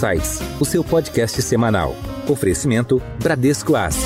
Insights, o seu podcast semanal. Oferecimento Bradesco Asset.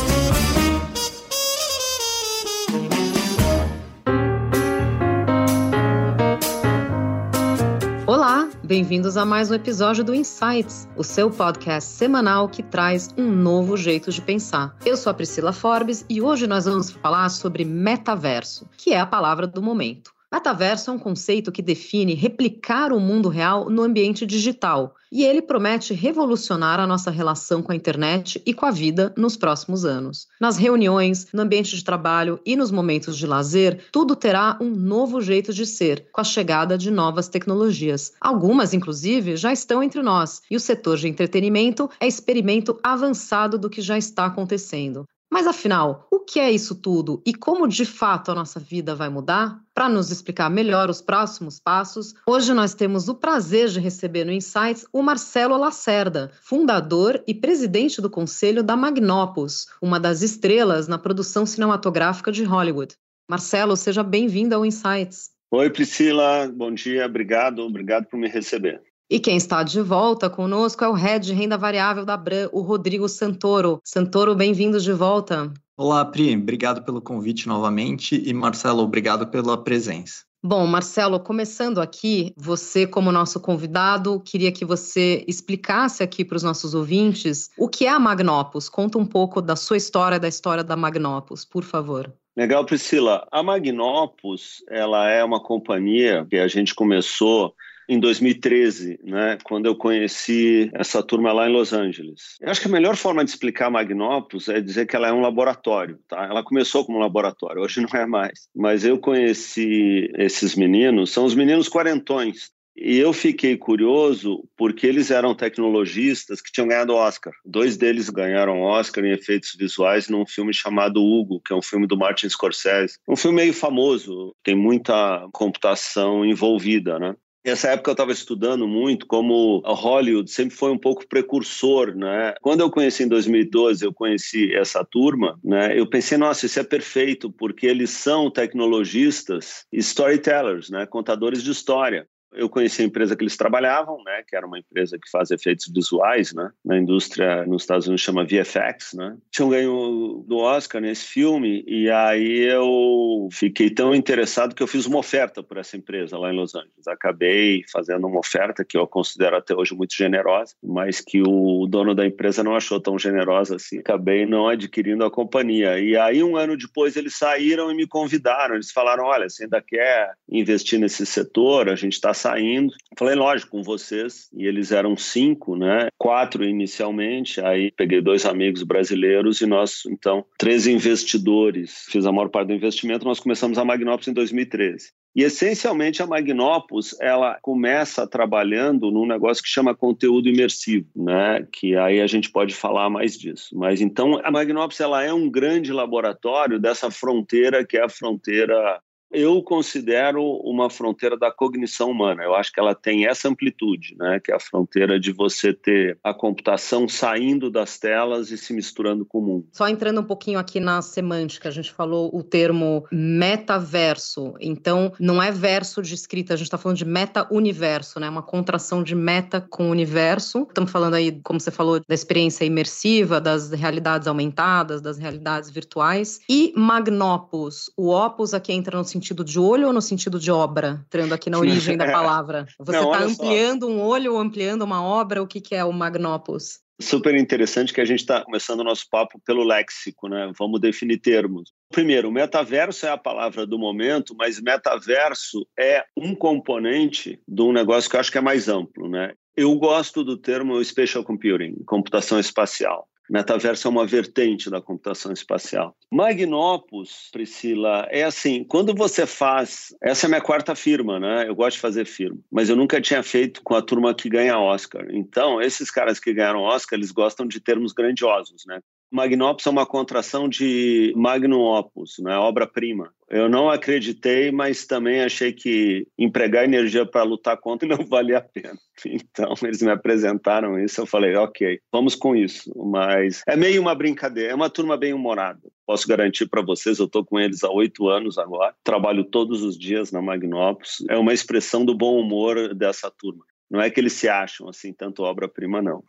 Olá, bem-vindos a mais um episódio do Insights, o seu podcast semanal que traz um novo jeito de pensar. Eu sou a Priscila Forbes e hoje nós vamos falar sobre metaverso, que é a palavra do momento. Metaverso é um conceito que define replicar o mundo real no ambiente digital, e ele promete revolucionar a nossa relação com a internet e com a vida nos próximos anos. Nas reuniões, no ambiente de trabalho e nos momentos de lazer, tudo terá um novo jeito de ser, com a chegada de novas tecnologias. Algumas, inclusive, já estão entre nós, e o setor de entretenimento é experimento avançado do que já está acontecendo. Mas afinal, o que é isso tudo e como de fato a nossa vida vai mudar? Para nos explicar melhor os próximos passos, hoje nós temos o prazer de receber no Insights o Marcelo Lacerda, fundador e presidente do conselho da Magnopus, uma das estrelas na produção cinematográfica de Hollywood. Marcelo, seja bem-vindo ao Insights. Oi, Priscila, bom dia, obrigado, obrigado por me receber. E quem está de volta conosco é o Head de Renda Variável da Bran, o Rodrigo Santoro. Santoro, bem-vindo de volta. Olá, Pri. Obrigado pelo convite novamente e Marcelo, obrigado pela presença. Bom, Marcelo, começando aqui, você como nosso convidado, queria que você explicasse aqui para os nossos ouvintes o que é a Magnopus. Conta um pouco da sua história, da história da Magnopus, por favor. Legal, Priscila. A Magnopus, ela é uma companhia que a gente começou em 2013, né, quando eu conheci essa turma lá em Los Angeles. Eu acho que a melhor forma de explicar a Magnopus é dizer que ela é um laboratório. Tá? Ela começou como um laboratório, hoje não é mais. Mas eu conheci esses meninos, são os meninos quarentões. E eu fiquei curioso porque eles eram tecnologistas que tinham ganhado Oscar. Dois deles ganharam Oscar em efeitos visuais num filme chamado Hugo, que é um filme do Martin Scorsese. Um filme meio famoso, tem muita computação envolvida, né? Nessa época eu estava estudando muito como a Hollywood sempre foi um pouco precursor, né? Quando eu conheci em 2012, eu conheci essa turma, né? Eu pensei, nossa, isso é perfeito, porque eles são tecnologistas, storytellers, né? Contadores de história eu conheci a empresa que eles trabalhavam, né, que era uma empresa que faz efeitos visuais, né, na indústria nos Estados Unidos chama VFX, né. Tinham ganho do Oscar nesse filme e aí eu fiquei tão interessado que eu fiz uma oferta por essa empresa lá em Los Angeles. Acabei fazendo uma oferta que eu considero até hoje muito generosa, mas que o dono da empresa não achou tão generosa assim. Acabei não adquirindo a companhia. E aí um ano depois eles saíram e me convidaram. Eles falaram: "Olha, você ainda quer investir nesse setor? A gente está saindo. Falei, lógico, com vocês. E eles eram cinco, né? Quatro inicialmente. Aí peguei dois amigos brasileiros e nós, então, três investidores. Fiz a maior parte do investimento. Nós começamos a Magnopus em 2013. E essencialmente a Magnopus ela começa trabalhando num negócio que chama conteúdo imersivo, né? Que aí a gente pode falar mais disso. Mas então a Magnopus ela é um grande laboratório dessa fronteira que é a fronteira eu considero uma fronteira da cognição humana. Eu acho que ela tem essa amplitude, né? que é a fronteira de você ter a computação saindo das telas e se misturando com o mundo. Só entrando um pouquinho aqui na semântica, a gente falou o termo metaverso. Então, não é verso de escrita, a gente está falando de meta-universo, né? uma contração de meta com universo. Estamos falando aí, como você falou, da experiência imersiva, das realidades aumentadas, das realidades virtuais. E Magnopus, o opus aqui entra no sentido sentido de olho ou no sentido de obra? Entrando aqui na origem da palavra. Você está ampliando só. um olho ou ampliando uma obra? O que, que é o Magnopus? Super interessante que a gente está começando o nosso papo pelo léxico, né? Vamos definir termos. Primeiro, metaverso é a palavra do momento, mas metaverso é um componente de um negócio que eu acho que é mais amplo, né? Eu gosto do termo spatial computing, computação espacial. Metaverso é uma vertente da computação espacial. Magnopus, Priscila, é assim, quando você faz, essa é a minha quarta firma, né? Eu gosto de fazer firma, mas eu nunca tinha feito com a turma que ganha Oscar. Então, esses caras que ganharam Oscar, eles gostam de termos grandiosos, né? Magnopus é uma contração de magnum opus, né? obra-prima. Eu não acreditei, mas também achei que empregar energia para lutar contra não valia a pena. Então, eles me apresentaram isso, eu falei, ok, vamos com isso. Mas é meio uma brincadeira, é uma turma bem humorada. Posso garantir para vocês, eu estou com eles há oito anos agora, trabalho todos os dias na Magnopus. É uma expressão do bom humor dessa turma. Não é que eles se acham assim tanto obra-prima, não.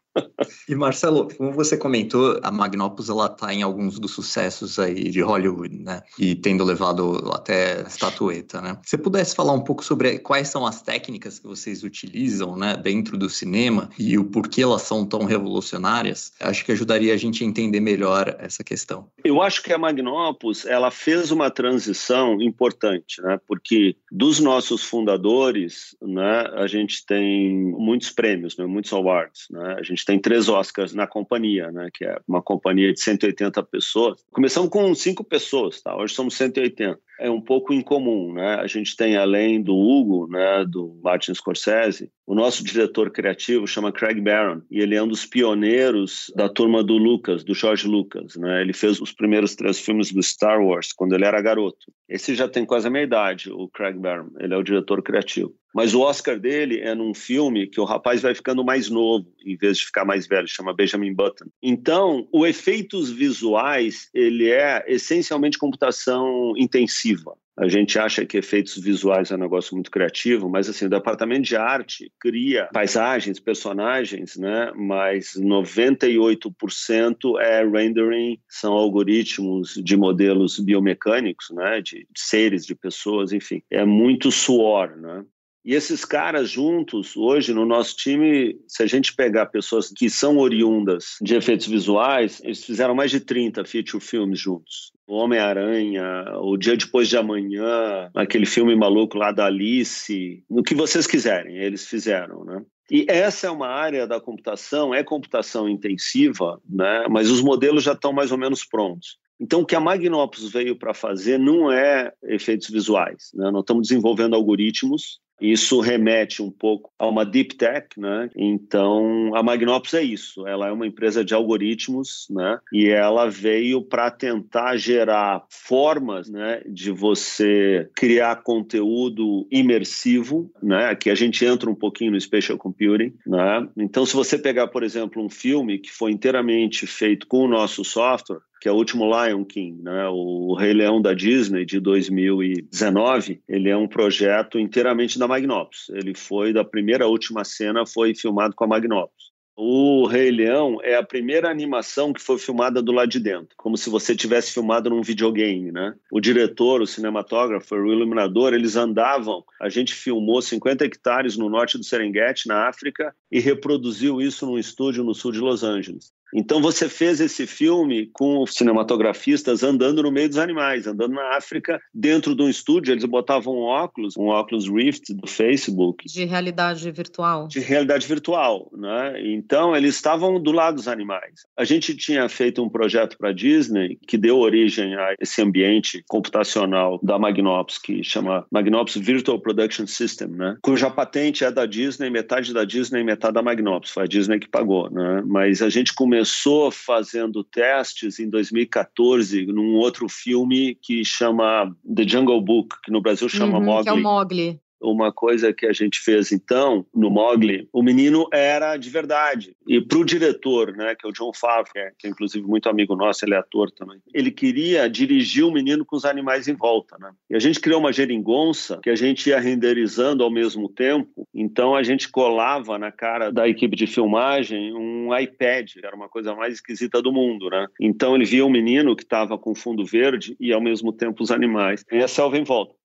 E Marcelo, como você comentou, a Magnopus ela está em alguns dos sucessos aí de Hollywood, né? E tendo levado até estatueta, né? Se você pudesse falar um pouco sobre quais são as técnicas que vocês utilizam, né, dentro do cinema e o porquê elas são tão revolucionárias, acho que ajudaria a gente a entender melhor essa questão. Eu acho que a Magnopus ela fez uma transição importante, né? Porque dos nossos fundadores, né, a gente tem muitos prêmios, né, muitos awards, né? A gente tem três Oscars na companhia, né? Que é uma companhia de 180 pessoas. Começamos com cinco pessoas, tá? Hoje somos 180 é um pouco incomum, né? A gente tem além do Hugo, né, do Martin Scorsese, o nosso diretor criativo chama Craig Barron e ele é um dos pioneiros da turma do Lucas, do George Lucas, né? Ele fez os primeiros três filmes do Star Wars quando ele era garoto. Esse já tem quase a meia idade, o Craig Barron. Ele é o diretor criativo. Mas o Oscar dele é num filme que o rapaz vai ficando mais novo, em vez de ficar mais velho, chama Benjamin Button. Então, o efeitos visuais, ele é essencialmente computação intensiva. A gente acha que efeitos visuais é um negócio muito criativo, mas assim, o departamento de arte cria paisagens, personagens, né? Mas 98% é rendering, são algoritmos de modelos biomecânicos, né? De, seres, de pessoas, enfim. É muito suor, né? E esses caras juntos, hoje no nosso time, se a gente pegar pessoas que são oriundas de efeitos visuais, eles fizeram mais de 30 feature filmes juntos. O Homem-Aranha, O Dia Depois de Amanhã, aquele filme maluco lá da Alice, no que vocês quiserem, eles fizeram, né? E essa é uma área da computação, é computação intensiva, né? mas os modelos já estão mais ou menos prontos. Então, o que a Magnopus veio para fazer não é efeitos visuais. Né? Nós estamos desenvolvendo algoritmos isso remete um pouco a uma deep tech, né? Então, a Magnopus é isso. Ela é uma empresa de algoritmos, né? E ela veio para tentar gerar formas, né, de você criar conteúdo imersivo, né? Aqui a gente entra um pouquinho no spatial computing, né? Então, se você pegar, por exemplo, um filme que foi inteiramente feito com o nosso software, que é o último Lion King, né? O Rei Leão da Disney de 2019, ele é um projeto inteiramente da Magnopus. Ele foi da primeira à última cena foi filmado com a Magnopus. O Rei Leão é a primeira animação que foi filmada do lado de dentro, como se você tivesse filmado num videogame, né? O diretor, o cinematógrafo, o iluminador, eles andavam. A gente filmou 50 hectares no norte do Serengeti, na África, e reproduziu isso num estúdio no sul de Los Angeles. Então você fez esse filme com cinematografistas andando no meio dos animais, andando na África, dentro de um estúdio, eles botavam um óculos, um óculos Rift do Facebook. De realidade virtual. De realidade virtual, né? Então eles estavam do lado dos animais. A gente tinha feito um projeto para a Disney que deu origem a esse ambiente computacional da Magnopus, que chama Magnopus Virtual Production System, né? Cuja patente é da Disney, metade da Disney, metade da Magnopus. Foi a Disney que pagou, né? Mas a gente começou começou fazendo testes em 2014 num outro filme que chama The Jungle Book, que no Brasil chama uhum, Mowgli. Que é o Mowgli uma coisa que a gente fez então no Mogli, o menino era de verdade. E para o diretor, né, que é o John Favreau, que é inclusive muito amigo nosso, ele é ator também, ele queria dirigir o menino com os animais em volta. Né? E a gente criou uma geringonça que a gente ia renderizando ao mesmo tempo, então a gente colava na cara da equipe de filmagem um iPad, que era uma coisa mais esquisita do mundo. Né? Então ele via um menino que estava com fundo verde e ao mesmo tempo os animais. E a selva em volta.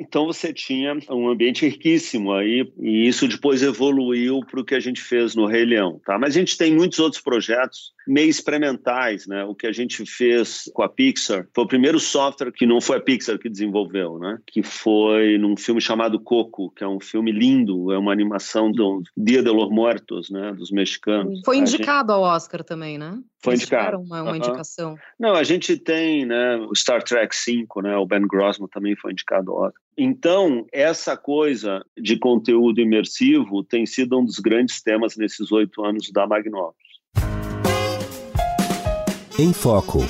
Então você tinha um ambiente riquíssimo aí, e isso depois evoluiu para o que a gente fez no Rei Leão. Tá? Mas a gente tem muitos outros projetos meio experimentais, né? O que a gente fez com a Pixar foi o primeiro software que não foi a Pixar que desenvolveu, né? Que foi num filme chamado Coco, que é um filme lindo, é uma animação do Dia de los Muertos, né? Dos mexicanos. Foi indicado gente... ao Oscar também, né? Foi indicado. Uma, uma indicação. Não, a gente tem, né? O Star Trek 5, né? O Ben Grossman também foi indicado ao Oscar. Então, essa coisa de conteúdo imersivo tem sido um dos grandes temas nesses oito anos da Magnópolis. Em Foco.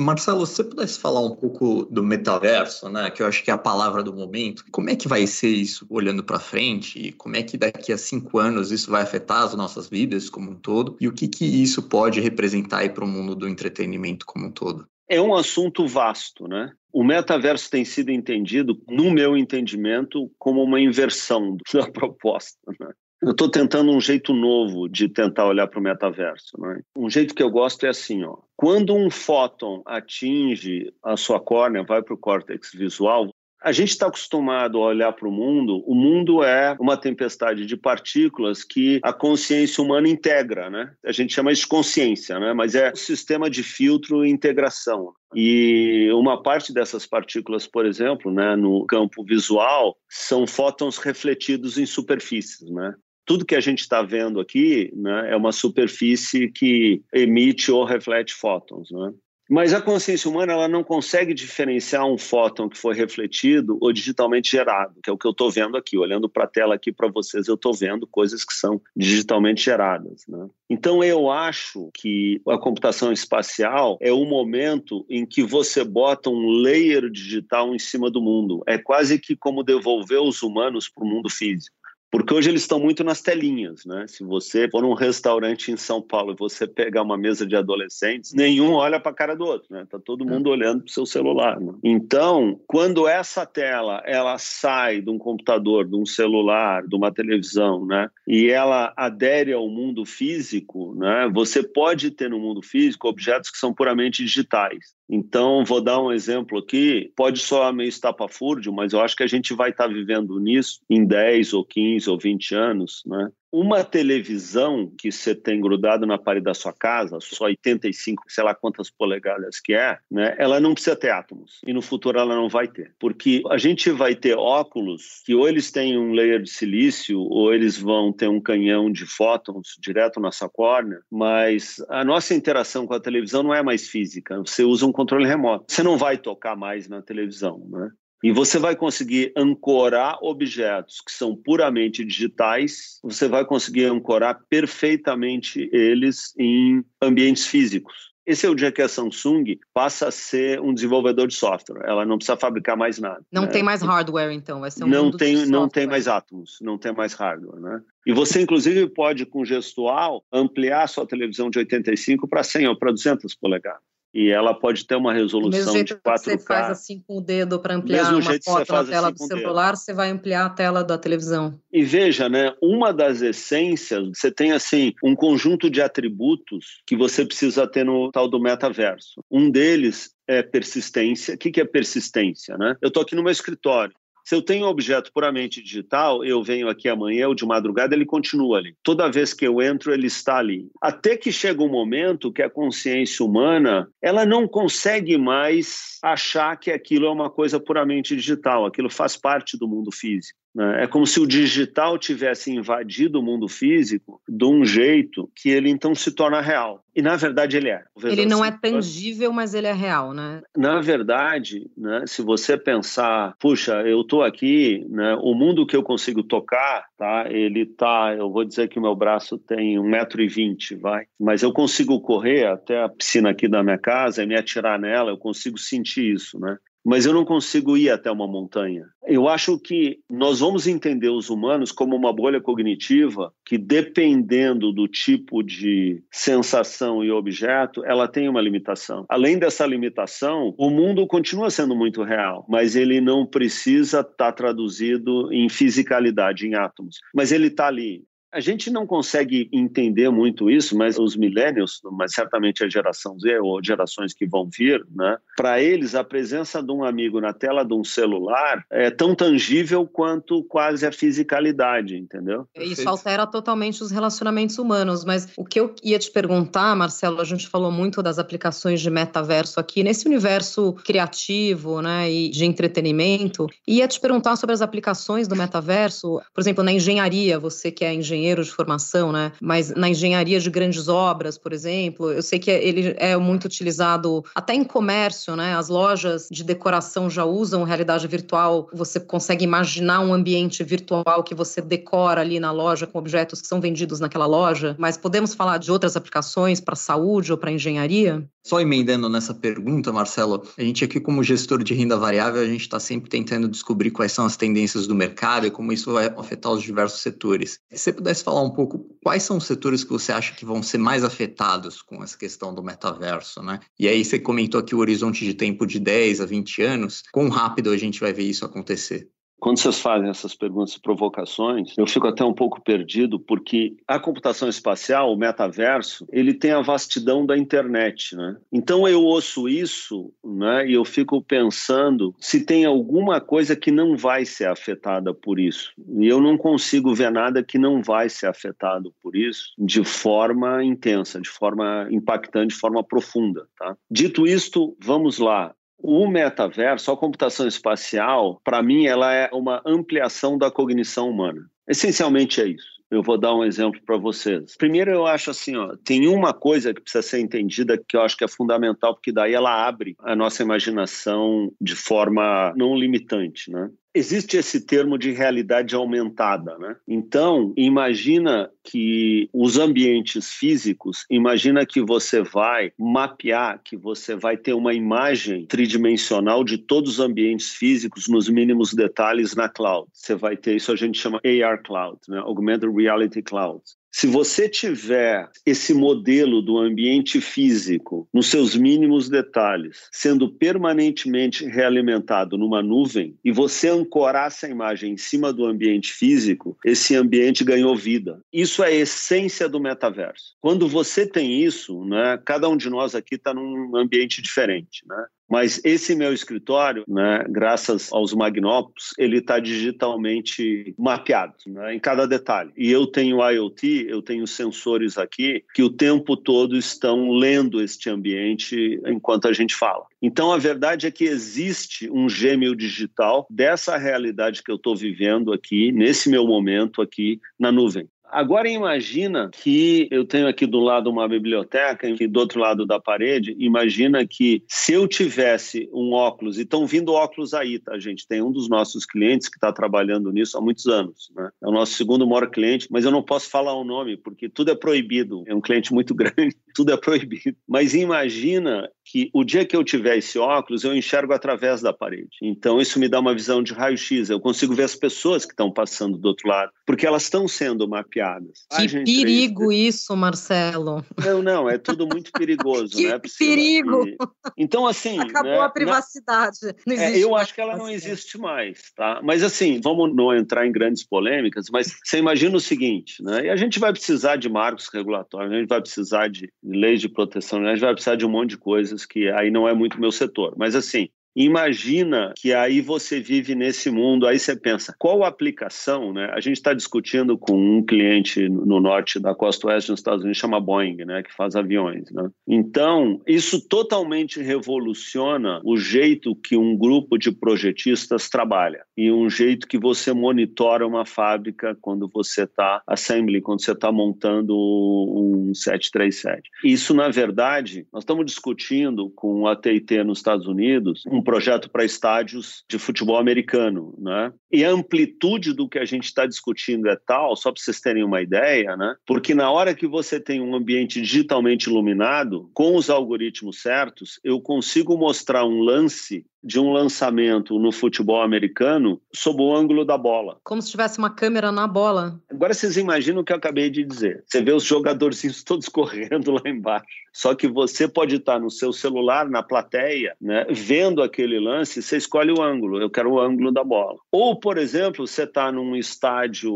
Marcelo, se você pudesse falar um pouco do metaverso, né, que eu acho que é a palavra do momento, como é que vai ser isso olhando para frente? E como é que daqui a cinco anos isso vai afetar as nossas vidas como um todo? E o que, que isso pode representar para o mundo do entretenimento como um todo? É um assunto vasto, né? O metaverso tem sido entendido, no meu entendimento, como uma inversão da proposta. Né? Eu estou tentando um jeito novo de tentar olhar para o metaverso. Né? Um jeito que eu gosto é assim: ó, quando um fóton atinge a sua córnea, vai para o córtex visual, a gente está acostumado a olhar para o mundo, o mundo é uma tempestade de partículas que a consciência humana integra, né? A gente chama isso de consciência, né? Mas é um sistema de filtro e integração. E uma parte dessas partículas, por exemplo, né, no campo visual, são fótons refletidos em superfícies, né? Tudo que a gente está vendo aqui né, é uma superfície que emite ou reflete fótons. Né? Mas a consciência humana ela não consegue diferenciar um fóton que foi refletido ou digitalmente gerado, que é o que eu estou vendo aqui. Olhando para a tela aqui para vocês, eu estou vendo coisas que são digitalmente geradas. Né? Então, eu acho que a computação espacial é o momento em que você bota um layer digital em cima do mundo. É quase que como devolver os humanos para o mundo físico. Porque hoje eles estão muito nas telinhas, né? Se você for num restaurante em São Paulo e você pegar uma mesa de adolescentes, nenhum olha para a cara do outro, né? Tá todo mundo olhando para o seu celular. Né? Então, quando essa tela ela sai de um computador, de um celular, de uma televisão, né? E ela adere ao mundo físico, né? Você pode ter no mundo físico objetos que são puramente digitais. Então, vou dar um exemplo aqui, pode soar meio estapafúrdio, mas eu acho que a gente vai estar vivendo nisso em 10 ou 15 ou 20 anos, né? Uma televisão que você tem grudado na parede da sua casa, só 85, sei lá quantas polegadas que é, né? Ela não precisa ter átomos. E no futuro ela não vai ter. Porque a gente vai ter óculos que ou eles têm um layer de silício ou eles vão ter um canhão de fótons direto na sua córnea, mas a nossa interação com a televisão não é mais física. Você usa um controle remoto. Você não vai tocar mais na televisão, né? E você vai conseguir ancorar objetos que são puramente digitais, você vai conseguir ancorar perfeitamente eles em ambientes físicos. Esse é o dia que a Samsung passa a ser um desenvolvedor de software. Ela não precisa fabricar mais nada. Não né? tem mais hardware, então, vai ser um não tem Não tem mais átomos, não tem mais hardware, né? E você, inclusive, pode, com gestual, ampliar sua televisão de 85 para 100 ou para 200 polegadas e ela pode ter uma resolução de 4K. Você faz assim com o dedo para ampliar uma foto na tela assim do celular, você vai ampliar a tela da televisão. E veja, né, uma das essências, você tem assim um conjunto de atributos que você precisa ter no tal do metaverso. Um deles é persistência. O que é persistência? Né? Eu estou aqui no meu escritório. Se eu tenho um objeto puramente digital, eu venho aqui amanhã ou de madrugada, ele continua ali. Toda vez que eu entro, ele está ali. Até que chega um momento que a consciência humana, ela não consegue mais achar que aquilo é uma coisa puramente digital, aquilo faz parte do mundo físico. Né? É como se o digital tivesse invadido o mundo físico de um jeito que ele então se torna real. E na verdade ele é. Ele não é tangível, mas ele é real, né? Na verdade, né, se você pensar, puxa, eu estou aqui, né, o mundo que eu consigo tocar, tá? Ele tá, eu vou dizer que o meu braço tem um metro e vinte, vai, mas eu consigo correr até a piscina aqui da minha casa e me atirar nela, eu consigo sentir isso, né? Mas eu não consigo ir até uma montanha. Eu acho que nós vamos entender os humanos como uma bolha cognitiva que, dependendo do tipo de sensação e objeto, ela tem uma limitação. Além dessa limitação, o mundo continua sendo muito real, mas ele não precisa estar tá traduzido em fisicalidade, em átomos. Mas ele está ali. A gente não consegue entender muito isso, mas os millennials, mas certamente a geração Z ou gerações que vão vir, né? Para eles, a presença de um amigo na tela de um celular é tão tangível quanto quase a fisicalidade, entendeu? Isso altera totalmente os relacionamentos humanos. Mas o que eu ia te perguntar, Marcelo, a gente falou muito das aplicações de metaverso aqui nesse universo criativo, né, e de entretenimento. Ia te perguntar sobre as aplicações do metaverso, por exemplo, na engenharia, você que é engenheiro engenheiro de formação, né? Mas na engenharia de grandes obras, por exemplo, eu sei que ele é muito utilizado até em comércio, né? As lojas de decoração já usam realidade virtual. Você consegue imaginar um ambiente virtual que você decora ali na loja com objetos que são vendidos naquela loja. Mas podemos falar de outras aplicações para saúde ou para engenharia? Só emendando nessa pergunta, Marcelo, a gente aqui como gestor de renda variável, a gente está sempre tentando descobrir quais são as tendências do mercado e como isso vai afetar os diversos setores. Se você pudesse falar um pouco quais são os setores que você acha que vão ser mais afetados com essa questão do metaverso, né? E aí você comentou aqui o horizonte de tempo de 10 a 20 anos, quão rápido a gente vai ver isso acontecer? Quando vocês fazem essas perguntas e provocações, eu fico até um pouco perdido, porque a computação espacial, o metaverso, ele tem a vastidão da internet, né? Então eu ouço isso, né, e eu fico pensando se tem alguma coisa que não vai ser afetada por isso. E eu não consigo ver nada que não vai ser afetado por isso de forma intensa, de forma impactante, de forma profunda, tá? Dito isto, vamos lá. O metaverso, a computação espacial, para mim, ela é uma ampliação da cognição humana. Essencialmente é isso. Eu vou dar um exemplo para vocês. Primeiro, eu acho assim, ó, tem uma coisa que precisa ser entendida que eu acho que é fundamental, porque daí ela abre a nossa imaginação de forma não limitante, né? Existe esse termo de realidade aumentada, né? Então, imagina que os ambientes físicos, imagina que você vai mapear, que você vai ter uma imagem tridimensional de todos os ambientes físicos nos mínimos detalhes na cloud. Você vai ter isso a gente chama AR cloud, né? Augmented Reality Cloud. Se você tiver esse modelo do ambiente físico nos seus mínimos detalhes, sendo permanentemente realimentado numa nuvem, e você ancorar essa imagem em cima do ambiente físico, esse ambiente ganhou vida. Isso é a essência do metaverso. Quando você tem isso, né, cada um de nós aqui está num ambiente diferente. Né? Mas esse meu escritório, né, graças aos Magnopus, ele está digitalmente mapeado né, em cada detalhe. E eu tenho IoT, eu tenho sensores aqui que o tempo todo estão lendo este ambiente enquanto a gente fala. Então, a verdade é que existe um gêmeo digital dessa realidade que eu estou vivendo aqui, nesse meu momento aqui na nuvem. Agora imagina que eu tenho aqui do lado uma biblioteca e do outro lado da parede, imagina que se eu tivesse um óculos, e estão vindo óculos aí, tá, gente? Tem um dos nossos clientes que está trabalhando nisso há muitos anos, né? É o nosso segundo maior cliente, mas eu não posso falar o nome, porque tudo é proibido. É um cliente muito grande, tudo é proibido. Mas imagina que o dia que eu tiver esse óculos, eu enxergo através da parede. Então, isso me dá uma visão de raio-x. Eu consigo ver as pessoas que estão passando do outro lado, porque elas estão sendo mapeadas. Que Ai, gente, perigo isso, Marcelo. Não, não, é tudo muito perigoso, que né? perigo! E... Então, assim... Acabou né, a privacidade. Não é, eu acho que ela não existe mais, tá? Mas, assim, vamos não entrar em grandes polêmicas, mas você imagina o seguinte, né? E a gente vai precisar de marcos regulatórios, a gente vai precisar de leis de proteção, a gente vai precisar de um monte de coisas que aí não é muito meu setor. Mas assim, Imagina que aí você vive nesse mundo, aí você pensa, qual aplicação, né? A gente está discutindo com um cliente no norte da costa oeste dos Estados Unidos, chama Boeing, né? Que faz aviões, né? Então, isso totalmente revoluciona o jeito que um grupo de projetistas trabalha e um jeito que você monitora uma fábrica quando você está assembly, quando você está montando um 737. Isso, na verdade, nós estamos discutindo com a TIT nos Estados Unidos um projeto para estádios de futebol americano, né? E a amplitude do que a gente está discutindo é tal, só para vocês terem uma ideia, né? Porque na hora que você tem um ambiente digitalmente iluminado, com os algoritmos certos, eu consigo mostrar um lance de um lançamento no futebol americano sob o ângulo da bola. Como se tivesse uma câmera na bola. Agora vocês imaginam o que eu acabei de dizer. Você vê os jogadorzinhos todos correndo lá embaixo. Só que você pode estar no seu celular, na plateia, né, vendo aquele lance, você escolhe o ângulo. Eu quero o ângulo da bola. Ou, por exemplo, você está num estádio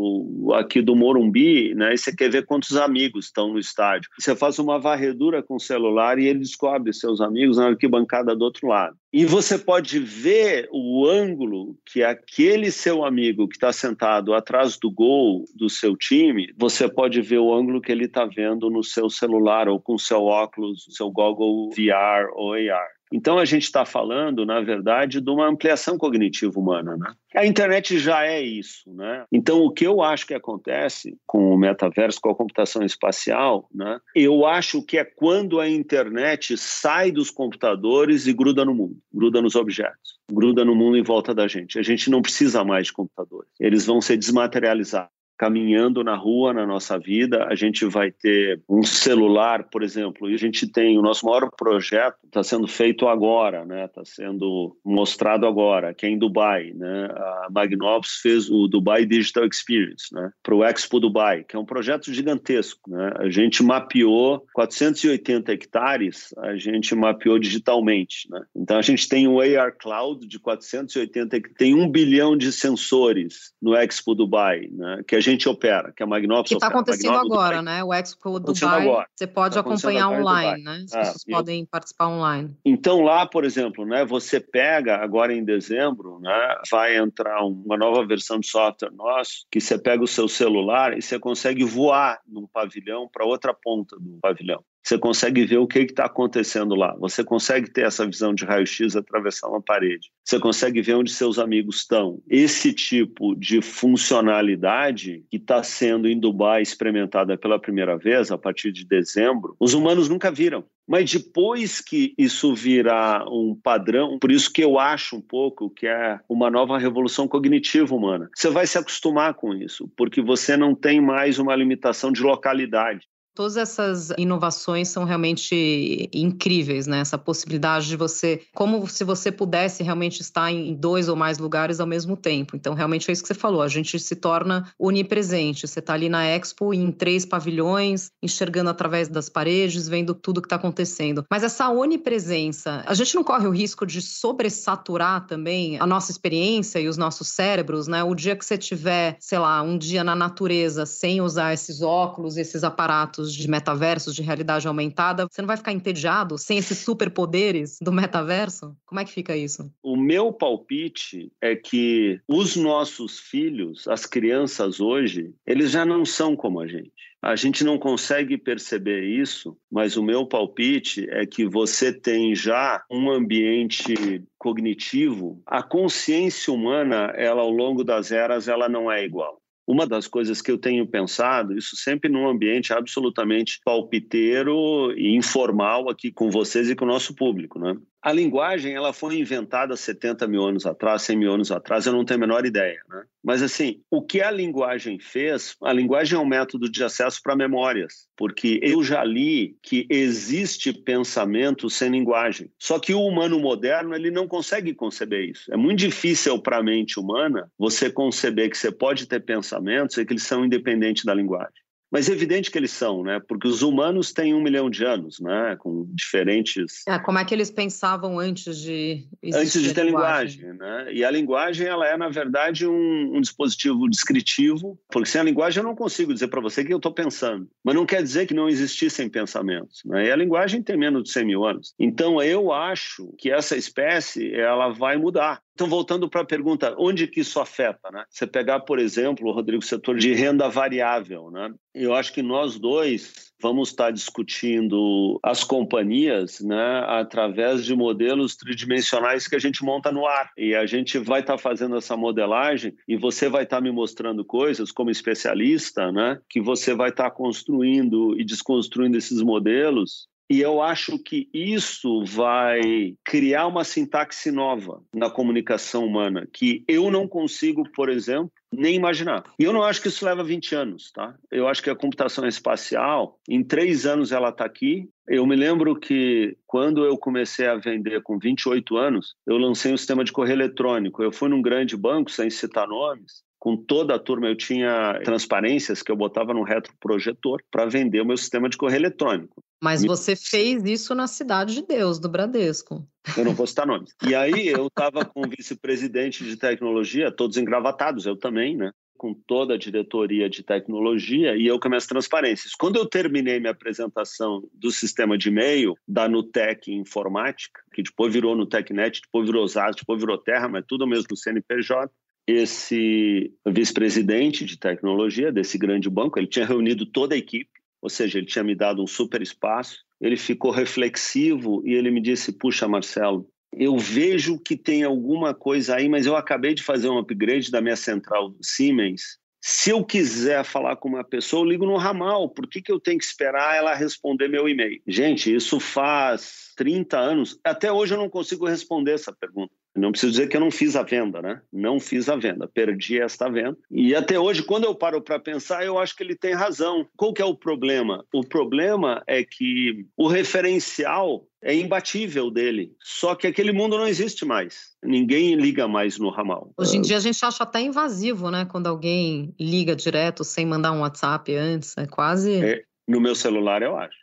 aqui do Morumbi, né, e você quer ver quantos amigos estão no estádio. Você faz uma varredura com o celular e ele descobre seus amigos na arquibancada do outro lado. E você pode ver o ângulo que aquele seu amigo que está sentado atrás do gol do seu time, você pode ver o ângulo que ele está vendo no seu celular ou com seu óculos, seu goggle VR ou AR. Então a gente está falando, na verdade, de uma ampliação cognitiva humana. Né? A internet já é isso. Né? Então o que eu acho que acontece com o metaverso, com a computação espacial, né? eu acho que é quando a internet sai dos computadores e gruda no mundo, gruda nos objetos, gruda no mundo em volta da gente. A gente não precisa mais de computadores. Eles vão ser desmaterializados caminhando na rua, na nossa vida. A gente vai ter um celular, por exemplo, e a gente tem o nosso maior projeto, está sendo feito agora, né? Está sendo mostrado agora, que é em Dubai, né? A Magnopus fez o Dubai Digital Experience, né? Para o Expo Dubai, que é um projeto gigantesco, né? A gente mapeou 480 hectares, a gente mapeou digitalmente, né? Então a gente tem o AR Cloud de 480 que tem um bilhão de sensores no Expo Dubai, né? Que a gente opera, que a Magnopus Que está acontecendo agora, Dubai. né? O Expo Dubai, agora. você pode tá acompanhar online, né? As ah, pessoas podem participar online. Então lá, por exemplo, né? Você pega agora em dezembro, né? Vai entrar uma nova versão de software nosso que você pega o seu celular e você consegue voar num pavilhão para outra ponta do pavilhão. Você consegue ver o que está acontecendo lá. Você consegue ter essa visão de raio-x atravessar uma parede. Você consegue ver onde seus amigos estão. Esse tipo de funcionalidade que está sendo em Dubai experimentada pela primeira vez, a partir de dezembro, os humanos nunca viram. Mas depois que isso virar um padrão, por isso que eu acho um pouco que é uma nova revolução cognitiva humana. Você vai se acostumar com isso, porque você não tem mais uma limitação de localidade. Todas essas inovações são realmente incríveis, né? Essa possibilidade de você, como se você pudesse realmente estar em dois ou mais lugares ao mesmo tempo. Então, realmente é isso que você falou, a gente se torna onipresente. Você está ali na Expo em três pavilhões, enxergando através das paredes, vendo tudo que está acontecendo. Mas essa onipresença, a gente não corre o risco de sobressaturar também a nossa experiência e os nossos cérebros, né? O dia que você tiver, sei lá, um dia na natureza sem usar esses óculos, esses aparatos de metaversos, de realidade aumentada, você não vai ficar entediado sem esses superpoderes do metaverso? Como é que fica isso? O meu palpite é que os nossos filhos, as crianças hoje, eles já não são como a gente. A gente não consegue perceber isso, mas o meu palpite é que você tem já um ambiente cognitivo. A consciência humana, ela ao longo das eras, ela não é igual. Uma das coisas que eu tenho pensado, isso sempre num ambiente absolutamente palpiteiro e informal aqui com vocês e com o nosso público, né? A linguagem ela foi inventada 70 mil anos atrás, 100 mil anos atrás, eu não tenho a menor ideia. Né? Mas, assim, o que a linguagem fez? A linguagem é um método de acesso para memórias, porque eu já li que existe pensamento sem linguagem. Só que o humano moderno ele não consegue conceber isso. É muito difícil para a mente humana você conceber que você pode ter pensamentos e que eles são independentes da linguagem. Mas é evidente que eles são, né? Porque os humanos têm um milhão de anos, né? Com diferentes. É, como é que eles pensavam antes de antes de ter linguagem. linguagem, né? E a linguagem ela é na verdade um, um dispositivo descritivo, porque sem a linguagem eu não consigo dizer para você que eu estou pensando. Mas não quer dizer que não existissem pensamentos, né? E a linguagem tem menos de 100 mil anos. Então eu acho que essa espécie ela vai mudar. Então, voltando para a pergunta, onde que isso afeta? Né? Você pegar, por exemplo, o Rodrigo, setor de renda variável. Né? Eu acho que nós dois vamos estar discutindo as companhias né, através de modelos tridimensionais que a gente monta no ar. E a gente vai estar fazendo essa modelagem e você vai estar me mostrando coisas como especialista, né, que você vai estar construindo e desconstruindo esses modelos e eu acho que isso vai criar uma sintaxe nova na comunicação humana, que eu não consigo, por exemplo, nem imaginar. E eu não acho que isso leva 20 anos, tá? Eu acho que a computação espacial, em três anos ela está aqui. Eu me lembro que quando eu comecei a vender com 28 anos, eu lancei um sistema de correio eletrônico. Eu fui num grande banco, sem citar nomes, com toda a turma, eu tinha transparências que eu botava no retroprojetor para vender o meu sistema de correio eletrônico. Mas você fez isso na Cidade de Deus, do Bradesco. Eu não vou citar nomes. E aí eu estava com o vice-presidente de tecnologia, todos engravatados, eu também, né? Com toda a diretoria de tecnologia e eu com minhas transparências. Quando eu terminei minha apresentação do sistema de e-mail da Nutec Informática, que depois virou Nutecnet, depois virou ZAS, depois virou Terra, mas tudo mesmo no CNPJ, esse vice-presidente de tecnologia desse grande banco, ele tinha reunido toda a equipe ou seja, ele tinha me dado um super espaço. Ele ficou reflexivo e ele me disse: Puxa, Marcelo, eu vejo que tem alguma coisa aí, mas eu acabei de fazer um upgrade da minha central Siemens. Se eu quiser falar com uma pessoa, eu ligo no ramal. Por que, que eu tenho que esperar ela responder meu e-mail? Gente, isso faz 30 anos. Até hoje eu não consigo responder essa pergunta. Não preciso dizer que eu não fiz a venda, né? Não fiz a venda, perdi esta venda. E até hoje, quando eu paro para pensar, eu acho que ele tem razão. Qual que é o problema? O problema é que o referencial é imbatível dele. Só que aquele mundo não existe mais. Ninguém liga mais no ramal. Hoje em dia a gente acha até invasivo, né? Quando alguém liga direto sem mandar um WhatsApp antes. É quase. É, no meu celular, eu acho.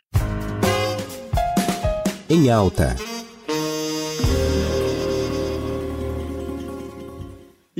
Em alta.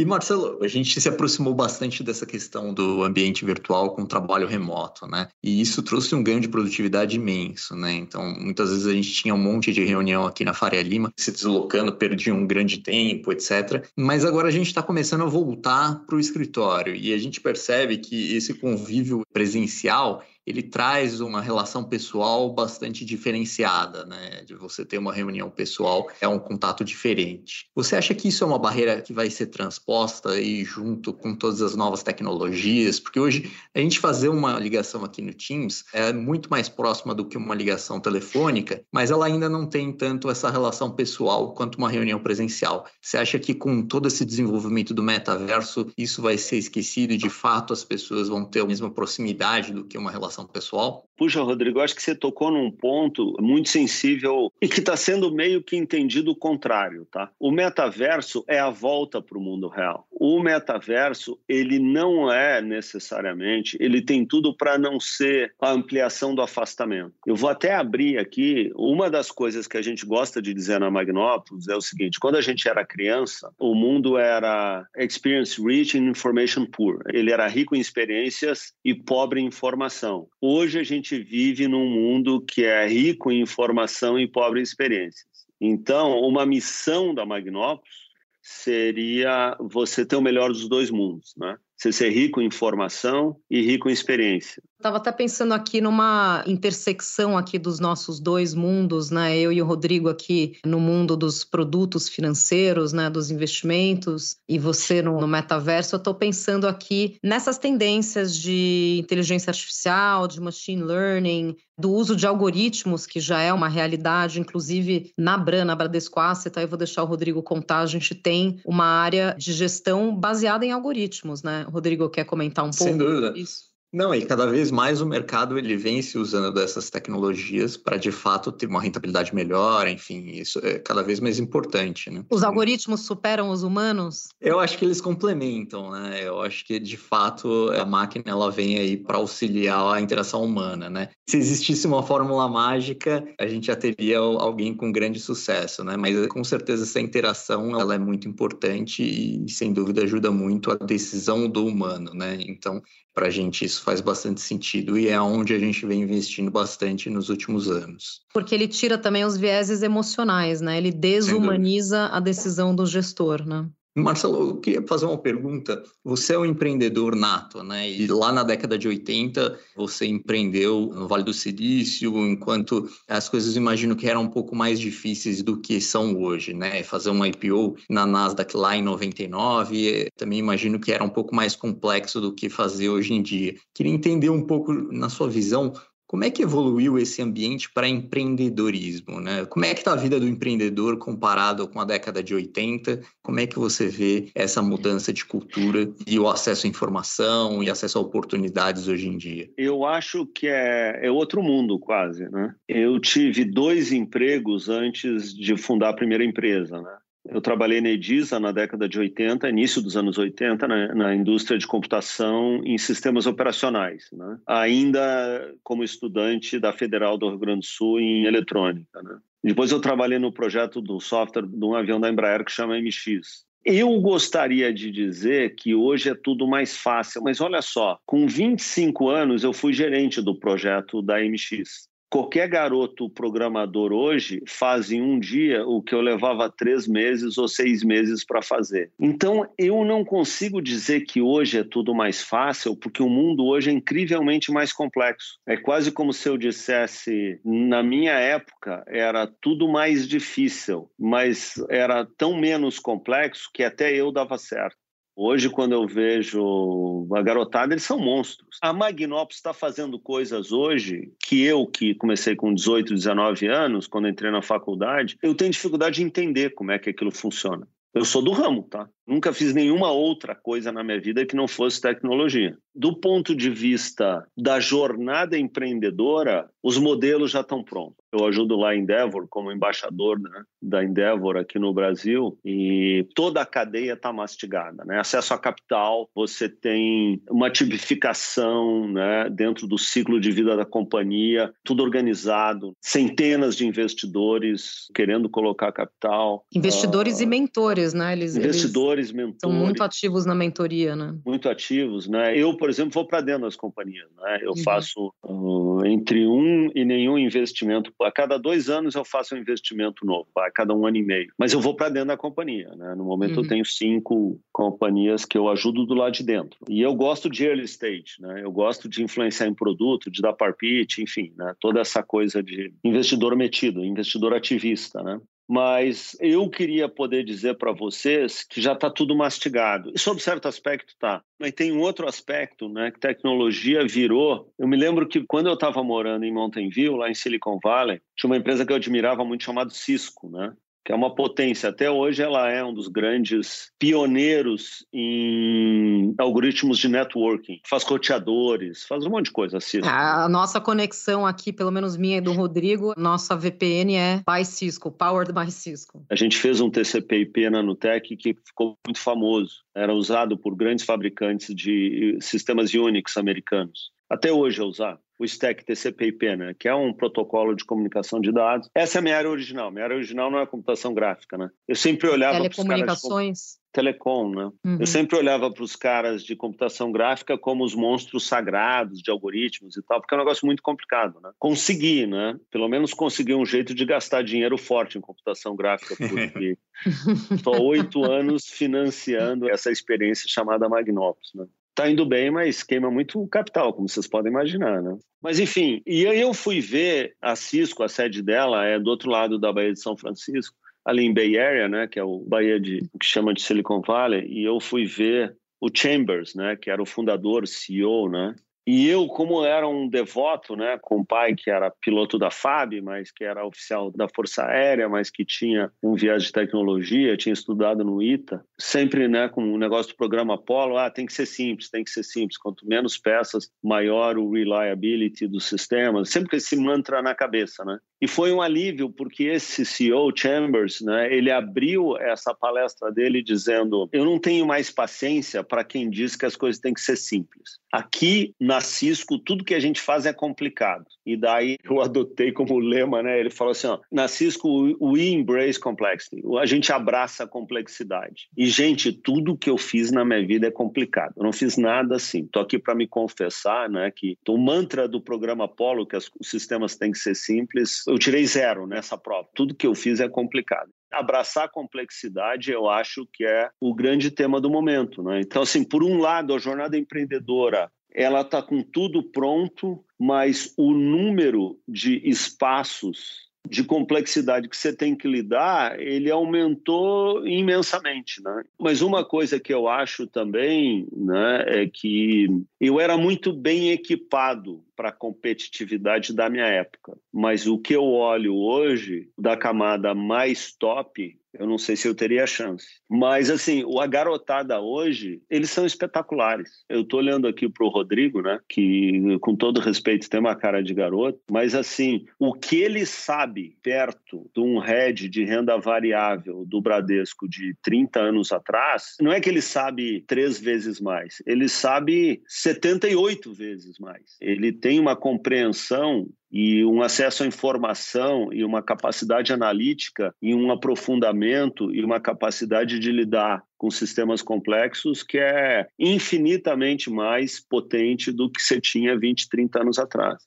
E Marcelo, a gente se aproximou bastante dessa questão do ambiente virtual com trabalho remoto, né? E isso trouxe um ganho de produtividade imenso, né? Então, muitas vezes a gente tinha um monte de reunião aqui na Faria Lima, se deslocando, perdia um grande tempo, etc. Mas agora a gente está começando a voltar para o escritório e a gente percebe que esse convívio presencial ele traz uma relação pessoal bastante diferenciada, né? De você ter uma reunião pessoal é um contato diferente. Você acha que isso é uma barreira que vai ser transposta aí junto com todas as novas tecnologias? Porque hoje a gente fazer uma ligação aqui no Teams é muito mais próxima do que uma ligação telefônica, mas ela ainda não tem tanto essa relação pessoal quanto uma reunião presencial. Você acha que com todo esse desenvolvimento do metaverso isso vai ser esquecido e de fato as pessoas vão ter a mesma proximidade do que uma relação pessoal? Puxa, Rodrigo, acho que você tocou num ponto muito sensível e que está sendo meio que entendido o contrário, tá? O metaverso é a volta para o mundo real. O metaverso, ele não é necessariamente, ele tem tudo para não ser a ampliação do afastamento. Eu vou até abrir aqui, uma das coisas que a gente gosta de dizer na Magnópolis é o seguinte, quando a gente era criança, o mundo era experience rich and information poor. Ele era rico em experiências e pobre em informação. Hoje a gente vive num mundo que é rico em informação e pobre em experiências. Então, uma missão da Magnópolis seria você ter o melhor dos dois mundos, né? Você ser rico em informação e rico em experiência. Estava até pensando aqui numa intersecção aqui dos nossos dois mundos, né? Eu e o Rodrigo aqui no mundo dos produtos financeiros, né? Dos investimentos e você no, no metaverso. Eu estou pensando aqui nessas tendências de inteligência artificial, de machine learning, do uso de algoritmos, que já é uma realidade, inclusive na Bran, na Bradesco Asset, aí eu vou deixar o Rodrigo contar, a gente tem uma área de gestão baseada em algoritmos, né? O Rodrigo quer comentar um pouco? Sem dúvida. Isso. Não, e cada vez mais o mercado ele vem se usando dessas tecnologias para de fato ter uma rentabilidade melhor, enfim, isso é cada vez mais importante, né? Os algoritmos superam os humanos? Eu acho que eles complementam, né? Eu acho que de fato a máquina ela vem aí para auxiliar a interação humana, né? Se existisse uma fórmula mágica, a gente já teria alguém com grande sucesso, né? Mas com certeza essa interação ela é muito importante e sem dúvida ajuda muito a decisão do humano, né? Então para a gente isso faz bastante sentido e é onde a gente vem investindo bastante nos últimos anos. Porque ele tira também os vieses emocionais, né? Ele desumaniza a decisão do gestor, né? Marcelo, eu queria fazer uma pergunta. Você é um empreendedor nato, né? E lá na década de 80, você empreendeu no Vale do Silício, enquanto as coisas imagino que eram um pouco mais difíceis do que são hoje, né? Fazer uma IPO na Nasdaq lá em 99, também imagino que era um pouco mais complexo do que fazer hoje em dia. Queria entender um pouco, na sua visão, como é que evoluiu esse ambiente para empreendedorismo? Né? Como é que está a vida do empreendedor comparado com a década de 80? Como é que você vê essa mudança de cultura e o acesso à informação e acesso a oportunidades hoje em dia? Eu acho que é, é outro mundo quase. Né? Eu tive dois empregos antes de fundar a primeira empresa. Né? Eu trabalhei na Edisa na década de 80, início dos anos 80, né, na indústria de computação em sistemas operacionais, né? ainda como estudante da Federal do Rio Grande do Sul em eletrônica. Né? Depois eu trabalhei no projeto do software de um avião da Embraer que chama MX. Eu gostaria de dizer que hoje é tudo mais fácil, mas olha só, com 25 anos eu fui gerente do projeto da MX. Qualquer garoto programador hoje faz em um dia o que eu levava três meses ou seis meses para fazer. Então, eu não consigo dizer que hoje é tudo mais fácil, porque o mundo hoje é incrivelmente mais complexo. É quase como se eu dissesse, na minha época era tudo mais difícil, mas era tão menos complexo que até eu dava certo. Hoje, quando eu vejo a garotada, eles são monstros. A Magnópolis está fazendo coisas hoje que eu, que comecei com 18, 19 anos, quando entrei na faculdade, eu tenho dificuldade de entender como é que aquilo funciona. Eu sou do ramo, tá? Nunca fiz nenhuma outra coisa na minha vida que não fosse tecnologia. Do ponto de vista da jornada empreendedora, os modelos já estão prontos. Eu ajudo lá a Endeavor como embaixador né, da Endeavor aqui no Brasil e toda a cadeia está mastigada. Né? Acesso a capital, você tem uma tipificação né, dentro do ciclo de vida da companhia, tudo organizado, centenas de investidores querendo colocar capital. Investidores uh, e mentores, né? Eles, investidores, mentores. São muito ativos na mentoria, né? Muito ativos, né? Eu, por exemplo, vou para dentro das companhias, né? Eu uhum. faço uh, entre um e nenhum investimento. A cada dois anos eu faço um investimento novo, a cada um ano e meio. Mas eu vou para dentro da companhia, né? No momento uhum. eu tenho cinco companhias que eu ajudo do lado de dentro. E eu gosto de early stage, né? Eu gosto de influenciar em produto, de dar parpite, enfim, né? Toda essa coisa de investidor metido, investidor ativista, né? Mas eu queria poder dizer para vocês que já está tudo mastigado. E sobre certo aspecto tá, mas tem um outro aspecto, né, que tecnologia virou. Eu me lembro que quando eu estava morando em Mountain View, lá em Silicon Valley, tinha uma empresa que eu admirava muito chamada Cisco, né? Que é uma potência. Até hoje ela é um dos grandes pioneiros em algoritmos de networking. Faz roteadores, faz um monte de coisa. Cisco. A nossa conexão aqui, pelo menos minha e do Rodrigo, nossa VPN é by Cisco, powered by Cisco. A gente fez um TCP/IP na Nutec que ficou muito famoso. Era usado por grandes fabricantes de sistemas Unix americanos. Até hoje é usado o stack TCP/IP, né, que é um protocolo de comunicação de dados. Essa é a minha área original. Minha área original não é computação gráfica, né? Eu sempre olhava para telecomunicações. Telecom, né? Uhum. Eu sempre olhava para os caras de computação gráfica como os monstros sagrados de algoritmos e tal, porque é um negócio muito complicado, né? Consegui, né? Pelo menos consegui um jeito de gastar dinheiro forte em computação gráfica, porque estou oito anos financiando essa experiência chamada Magnopus, né? Tá indo bem, mas queima muito capital, como vocês podem imaginar, né? Mas enfim, e aí eu fui ver a Cisco, a sede dela é do outro lado da Baía de São Francisco, ali em Bay Area, né, que é o Baía de que chama de Silicon Valley, e eu fui ver o Chambers, né, que era o fundador, CEO, né, e eu, como era um devoto, né, com um pai que era piloto da FAB, mas que era oficial da Força Aérea, mas que tinha um viés de tecnologia, tinha estudado no ITA, sempre né, com o negócio do programa Apollo, ah, tem que ser simples, tem que ser simples. Quanto menos peças, maior o reliability do sistema. Sempre com esse mantra na cabeça, né? E foi um alívio, porque esse CEO, Chambers, né, ele abriu essa palestra dele dizendo: Eu não tenho mais paciência para quem diz que as coisas têm que ser simples. Aqui na Cisco, tudo que a gente faz é complicado. E daí eu adotei como lema, né? Ele falou assim: ó, na Cisco, we embrace complexity. A gente abraça a complexidade. E, gente, tudo que eu fiz na minha vida é complicado. Eu não fiz nada assim. Estou aqui para me confessar, né? Que o mantra do programa Apollo, que os sistemas têm que ser simples, eu tirei zero nessa prova. Tudo que eu fiz é complicado. Abraçar a complexidade, eu acho que é o grande tema do momento. Né? Então, assim, por um lado, a jornada empreendedora ela está com tudo pronto, mas o número de espaços de complexidade que você tem que lidar, ele aumentou imensamente, né? Mas uma coisa que eu acho também, né, é que eu era muito bem equipado para a competitividade da minha época, mas o que eu olho hoje da camada mais top eu não sei se eu teria chance. Mas, assim, a garotada hoje, eles são espetaculares. Eu estou olhando aqui para o Rodrigo, né? Que, com todo respeito, tem uma cara de garoto. Mas, assim, o que ele sabe perto de um head de renda variável do Bradesco de 30 anos atrás, não é que ele sabe três vezes mais. Ele sabe 78 vezes mais. Ele tem uma compreensão e um acesso à informação e uma capacidade analítica e um aprofundamento e uma capacidade de lidar com sistemas complexos que é infinitamente mais potente do que você tinha 20, 30 anos atrás.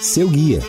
Seu guia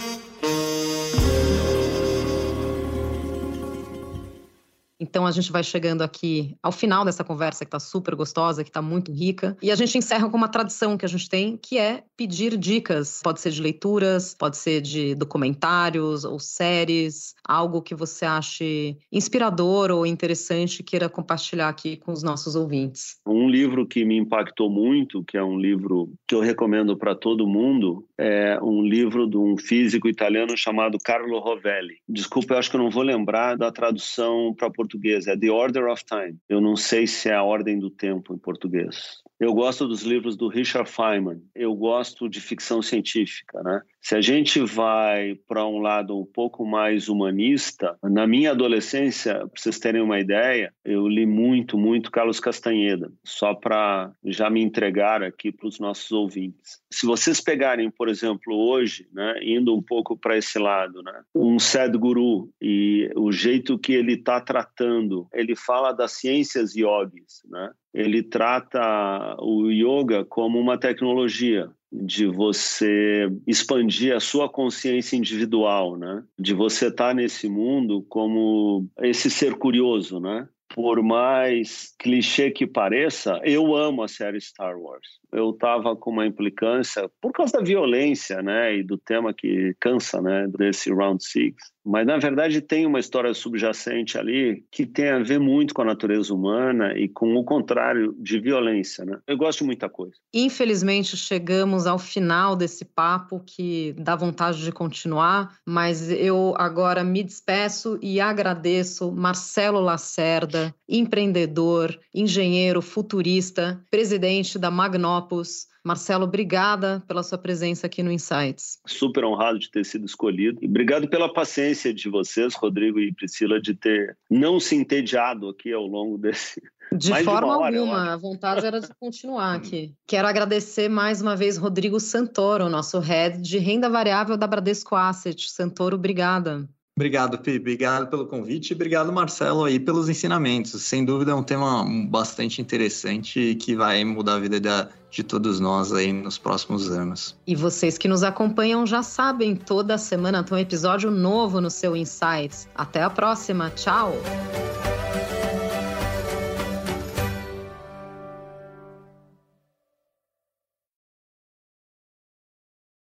Então a gente vai chegando aqui ao final dessa conversa que está super gostosa, que está muito rica, e a gente encerra com uma tradição que a gente tem, que é pedir dicas. Pode ser de leituras, pode ser de documentários ou séries, algo que você ache inspirador ou interessante queira compartilhar aqui com os nossos ouvintes. Um livro que me impactou muito, que é um livro que eu recomendo para todo mundo, é um livro de um físico italiano chamado Carlo Rovelli. Desculpa, eu acho que eu não vou lembrar da tradução para português. É The Order of Time. Eu não sei se é a ordem do tempo em português. Eu gosto dos livros do Richard Feynman. Eu gosto de ficção científica, né? Se a gente vai para um lado um pouco mais humanista, na minha adolescência, para vocês terem uma ideia, eu li muito, muito Carlos Castanheda, só para já me entregar aqui para os nossos ouvintes. Se vocês pegarem, por exemplo, hoje, né, indo um pouco para esse lado, né, um Sadhguru e o jeito que ele está tratando, ele fala das ciências yogis, né? ele trata o yoga como uma tecnologia de você expandir a sua consciência individual, né? De você estar tá nesse mundo como esse ser curioso, né? Por mais clichê que pareça, eu amo a série Star Wars. Eu estava com uma implicância por causa da violência, né, e do tema que cansa, né, desse Round Six mas na verdade tem uma história subjacente ali que tem a ver muito com a natureza humana e com o contrário de violência, né? Eu gosto de muita coisa. Infelizmente chegamos ao final desse papo que dá vontade de continuar, mas eu agora me despeço e agradeço Marcelo Lacerda, empreendedor, engenheiro, futurista, presidente da Marcelo, obrigada pela sua presença aqui no Insights. Super honrado de ter sido escolhido. E obrigado pela paciência de vocês, Rodrigo e Priscila, de ter não se entediado aqui ao longo desse, de mais forma de hora, alguma, a vontade era de continuar aqui. Quero agradecer mais uma vez Rodrigo Santoro, nosso head de renda variável da Bradesco Asset. Santoro, obrigada. Obrigado, Pi. Obrigado pelo convite obrigado, Marcelo, aí pelos ensinamentos. Sem dúvida é um tema bastante interessante e que vai mudar a vida da, de todos nós aí nos próximos anos. E vocês que nos acompanham já sabem, toda semana tem um episódio novo no seu Insights. Até a próxima. Tchau!